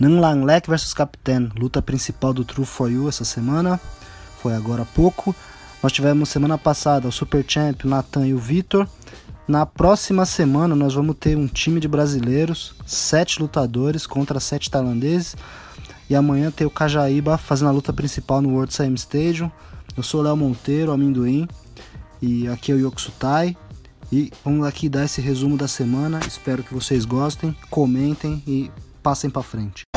Nan Lang Lek versus Captain, luta principal do True For You essa semana, foi agora há pouco. Nós tivemos semana passada o Super Champ, o Nathan e o Vitor. Na próxima semana nós vamos ter um time de brasileiros, sete lutadores contra sete tailandeses. E amanhã tem o Cajaíba fazendo a luta principal no World Slam Stadium. Eu sou o Léo Monteiro, amendoim. E aqui é o Yoksutai. E vamos aqui dar esse resumo da semana. Espero que vocês gostem, comentem e passem para frente.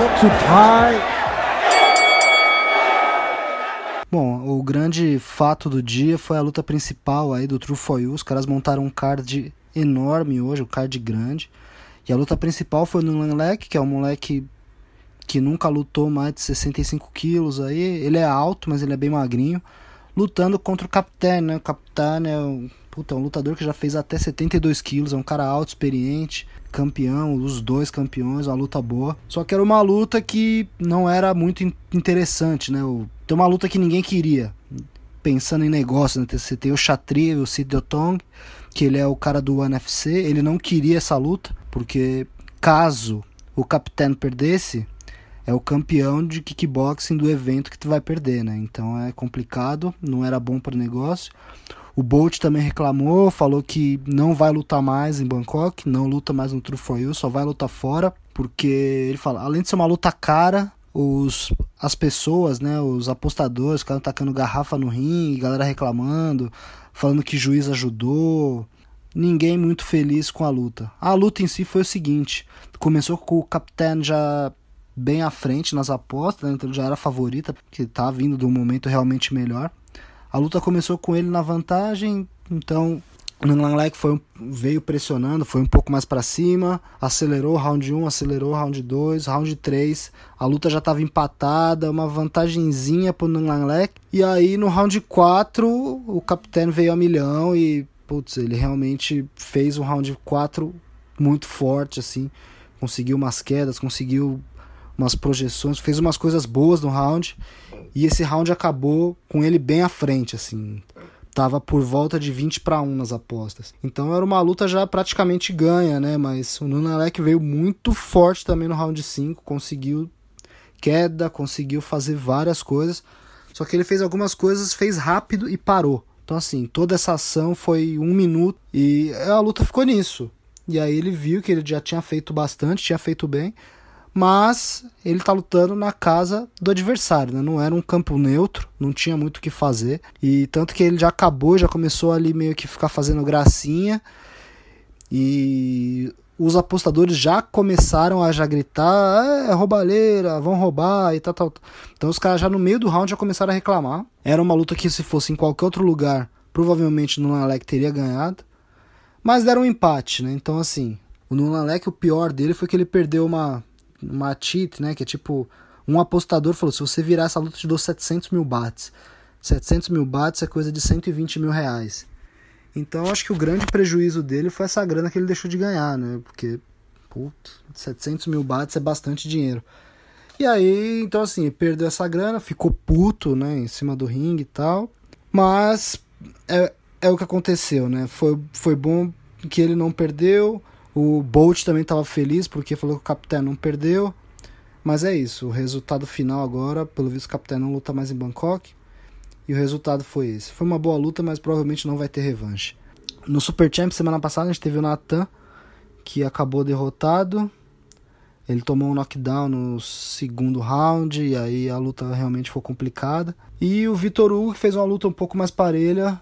Yoksutai. Bom, o grande fato do dia foi a luta principal aí do True For You. Os caras montaram um card enorme hoje, um card grande. E a luta principal foi no Lanlek, que é um moleque que nunca lutou mais de 65 quilos aí. Ele é alto, mas ele é bem magrinho. Lutando contra o Capitão, né? O Capitão é um, puta, um lutador que já fez até 72 quilos. É um cara alto, experiente, campeão, os dois campeões, uma luta boa. Só que era uma luta que não era muito interessante, né? Tem uma luta que ninguém queria. Pensando em negócio, né? Você tem o Chatri, o Sid Dotong, que ele é o cara do NFC. Ele não queria essa luta, porque caso o capitão perdesse, é o campeão de kickboxing do evento que tu vai perder, né? Então é complicado, não era bom para o negócio. O Bolt também reclamou, falou que não vai lutar mais em Bangkok, não luta mais no True For You, só vai lutar fora, porque ele fala, além de ser uma luta cara, os, as pessoas, né, os apostadores ficaram tacando garrafa no ringue, galera reclamando, falando que juiz ajudou. Ninguém muito feliz com a luta. A luta em si foi o seguinte: começou com o Capitão já bem à frente nas apostas, né, então já era favorita, porque tá vindo de um momento realmente melhor. A luta começou com ele na vantagem, então Nanlek foi veio pressionando, foi um pouco mais para cima, acelerou round 1, acelerou round 2, round 3, a luta já estava empatada, uma vantagenzinha pro Nanlek. E aí no round 4, o capitão veio a milhão e putz, ele realmente fez um round 4 muito forte assim, conseguiu umas quedas, conseguiu umas projeções, fez umas coisas boas no round. E esse round acabou com ele bem à frente assim Tava por volta de 20 para 1 nas apostas. Então era uma luta já praticamente ganha, né? Mas o Nunalek veio muito forte também no round 5, conseguiu queda, conseguiu fazer várias coisas. Só que ele fez algumas coisas, fez rápido e parou. Então, assim, toda essa ação foi um minuto e a luta ficou nisso. E aí ele viu que ele já tinha feito bastante, tinha feito bem mas ele está lutando na casa do adversário, né? não era um campo neutro, não tinha muito o que fazer, e tanto que ele já acabou, já começou ali meio que ficar fazendo gracinha, e os apostadores já começaram a já gritar, é, é roubalheira, vão roubar e tal, tal. Então os caras já no meio do round já começaram a reclamar. Era uma luta que se fosse em qualquer outro lugar, provavelmente o Nunalek teria ganhado. Mas deram um empate, né? Então assim, o Nunalek, o pior dele foi que ele perdeu uma uma cheat, né? Que é tipo, um apostador falou, se você virar essa luta, eu te dou 700 mil bahts. 700 mil bahts é coisa de 120 mil reais. Então acho que o grande prejuízo dele foi essa grana que ele deixou de ganhar, né? Porque, puto, 700 mil bahts é bastante dinheiro. E aí, então assim, perdeu essa grana, ficou puto, né? Em cima do ringue e tal. Mas é, é o que aconteceu, né? Foi, foi bom que ele não perdeu. O Bolt também estava feliz porque falou que o Capitão não perdeu. Mas é isso, o resultado final agora, pelo visto o Capitão não luta mais em Bangkok. E o resultado foi esse. Foi uma boa luta, mas provavelmente não vai ter revanche. No Super Champ semana passada a gente teve o Natan, que acabou derrotado. Ele tomou um knockdown no segundo round e aí a luta realmente ficou complicada. E o Vitor Hugo que fez uma luta um pouco mais parelha,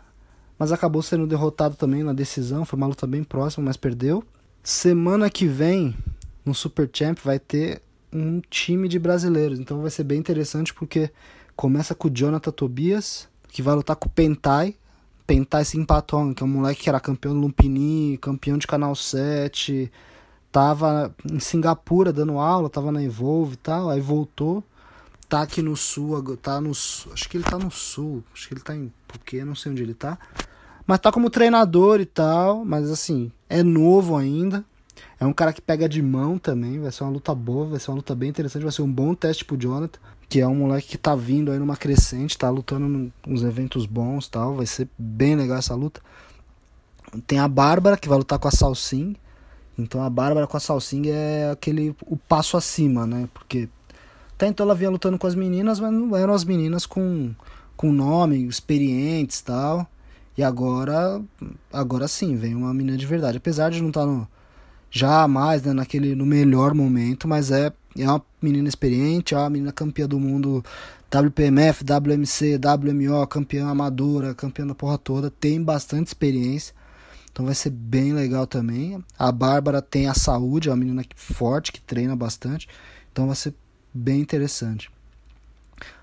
mas acabou sendo derrotado também na decisão. Foi uma luta bem próxima, mas perdeu. Semana que vem, no Super Champ, vai ter um time de brasileiros. Então vai ser bem interessante porque começa com o Jonathan Tobias, que vai lutar com o Pentai. Pentai Simpatong, que é um moleque que era campeão do Lumpini, campeão de Canal 7, tava em Singapura dando aula, tava na Evolve e tal, aí voltou, tá aqui no sul, tá no acho que ele tá no sul, acho que ele tá em Phuket, não sei onde ele tá. Mas tá como treinador e tal, mas assim, é novo ainda. É um cara que pega de mão também, vai ser uma luta boa, vai ser uma luta bem interessante, vai ser um bom teste pro Jonathan, que é um moleque que tá vindo aí numa crescente, tá lutando nos eventos bons tal, vai ser bem legal essa luta. Tem a Bárbara, que vai lutar com a Salsin, Então a Bárbara com a Salsing é aquele o passo acima, né? Porque até então ela vinha lutando com as meninas, mas não eram as meninas com, com nome, experientes tal. E agora, agora sim, vem uma menina de verdade. Apesar de não estar tá no, já mais né, naquele, no melhor momento, mas é, é uma menina experiente, é uma menina campeã do mundo WPMF, WMC, WMO, campeã amadora, campeã da porra toda, tem bastante experiência. Então vai ser bem legal também. A Bárbara tem a saúde, é uma menina forte, que treina bastante. Então vai ser bem interessante.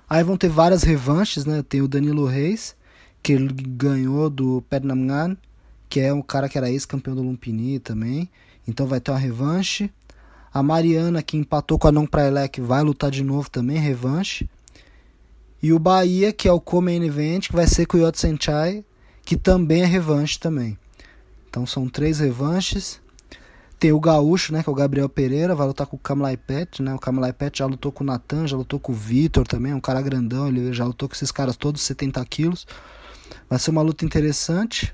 Aí vão ter várias revanches, né? Tem o Danilo Reis, que ele ganhou do Pernambucan, que é um cara que era ex-campeão do Lumpini também. Então vai ter uma revanche. A Mariana, que empatou com a Non Praelec, vai lutar de novo também, revanche. E o Bahia, que é o co-main event, que vai ser com o Yot Senchai, que também é revanche também. Então são três revanches. Tem o Gaúcho, né, que é o Gabriel Pereira, vai lutar com o Kamlai Pet, né? O Kamlai Pet já lutou com o Natan, já lutou com o Vitor também, um cara grandão, ele já lutou com esses caras todos 70 quilos. Vai ser uma luta interessante.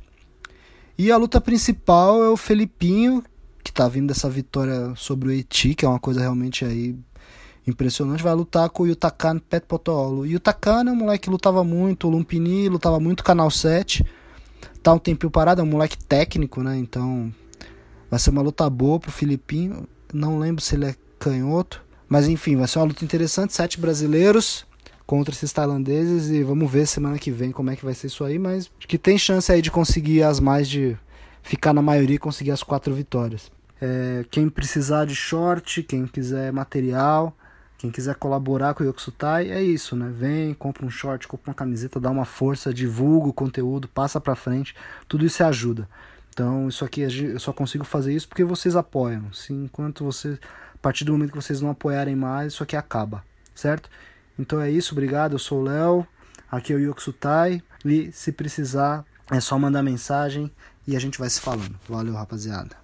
E a luta principal é o Felipinho, que tá vindo dessa vitória sobre o Eti, que é uma coisa realmente aí impressionante, vai lutar com o Yutakan Pet Potolo. Yutakan é um moleque que lutava muito, Lumpini lutava muito Canal 7. Tá um tempinho parado, é um moleque técnico, né? Então vai ser uma luta boa pro Filipinho. Não lembro se ele é canhoto. Mas enfim, vai ser uma luta interessante. Sete brasileiros contra esses tailandeses. E vamos ver semana que vem como é que vai ser isso aí. Mas que tem chance aí de conseguir as mais de. Ficar na maioria e conseguir as quatro vitórias. É, quem precisar de short, quem quiser material, quem quiser colaborar com o Yokusutai, é isso, né? Vem, compra um short, compra uma camiseta, dá uma força, divulga o conteúdo, passa pra frente, tudo isso ajuda. Então, isso aqui eu só consigo fazer isso porque vocês apoiam. Se enquanto vocês, a partir do momento que vocês não apoiarem mais, isso aqui acaba, certo? Então é isso, obrigado. Eu sou o Léo, aqui é o Yokusutai e se precisar é só mandar mensagem e a gente vai se falando. Valeu, rapaziada.